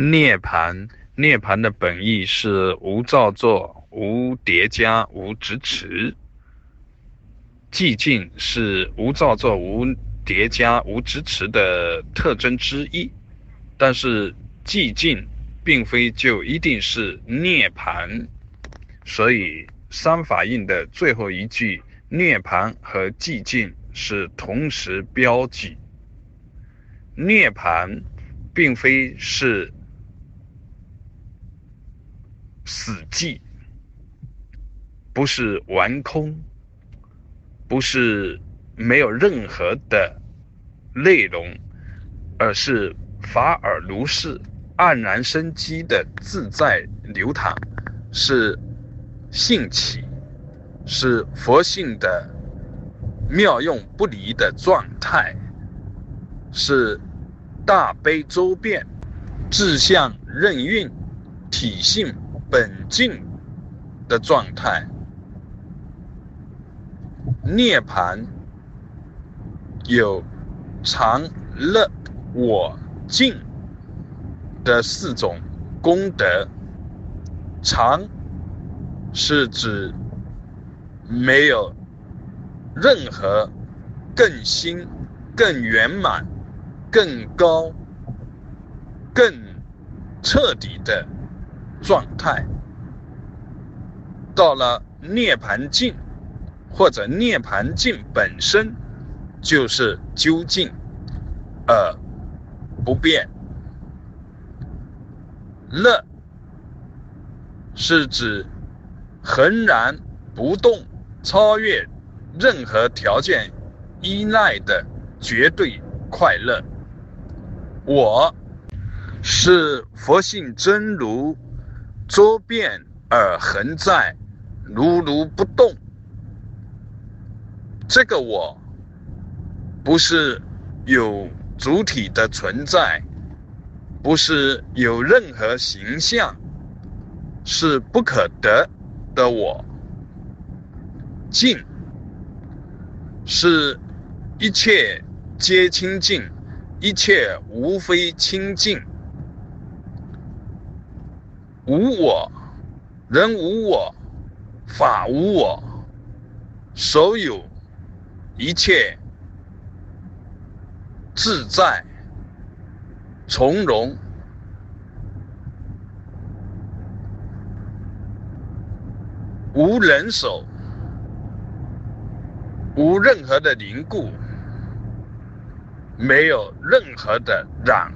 涅盘，涅盘的本意是无造作、无叠加、无执持。寂静是无造作、无叠加、无支持的特征之一，但是寂静并非就一定是涅盘，所以三法印的最后一句“涅盘”和寂静是同时标记。涅盘并非是。死寂，不是完空，不是没有任何的内容，而是法尔如是，黯然生机的自在流淌，是性起，是佛性的妙用不离的状态，是大悲周遍，志向任运，体性。本净的状态，涅盘有常乐我净的四种功德。常是指没有任何更新、更圆满、更高、更彻底的。状态到了涅盘境，或者涅盘境本身就是究竟而不变。乐是指恒然不动、超越任何条件依赖的绝对快乐。我是佛性真如。周遍而恒在，如如不动。这个我，不是有主体的存在，不是有任何形象，是不可得的我。净，是一切皆清净，一切无非清净。无我，人无我，法无我，所有一切自在从容，无人手，无任何的凝固，没有任何的染